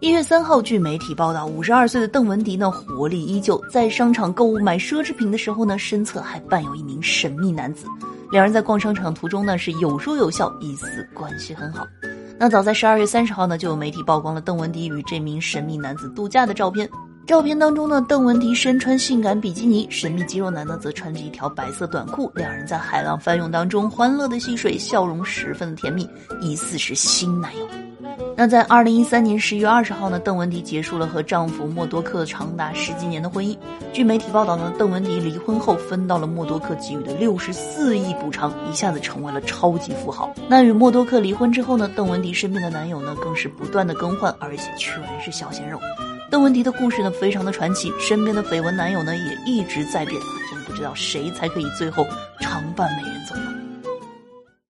一月三号，据媒体报道，五十二岁的邓文迪呢，活力依旧，在商场购物买奢侈品的时候呢，身侧还伴有一名神秘男子。两人在逛商场途中呢，是有说有笑，疑似关系很好。那早在十二月三十号呢，就有媒体曝光了邓文迪与这名神秘男子度假的照片。照片当中呢，邓文迪身穿性感比基尼，神秘肌肉男呢则穿着一条白色短裤，两人在海浪翻涌当中欢乐的戏水，笑容十分的甜蜜，疑似是新男友。那在二零一三年十一月二十号呢，邓文迪结束了和丈夫默多克长达十几年的婚姻。据媒体报道呢，邓文迪离婚后分到了默多克给予的六十四亿补偿，一下子成为了超级富豪。那与默多克离婚之后呢，邓文迪身边的男友呢更是不断的更换，而且全是小鲜肉。邓文迪的故事呢，非常的传奇，身边的绯闻男友呢，也一直在变，真不知道谁才可以最后常伴美人左右？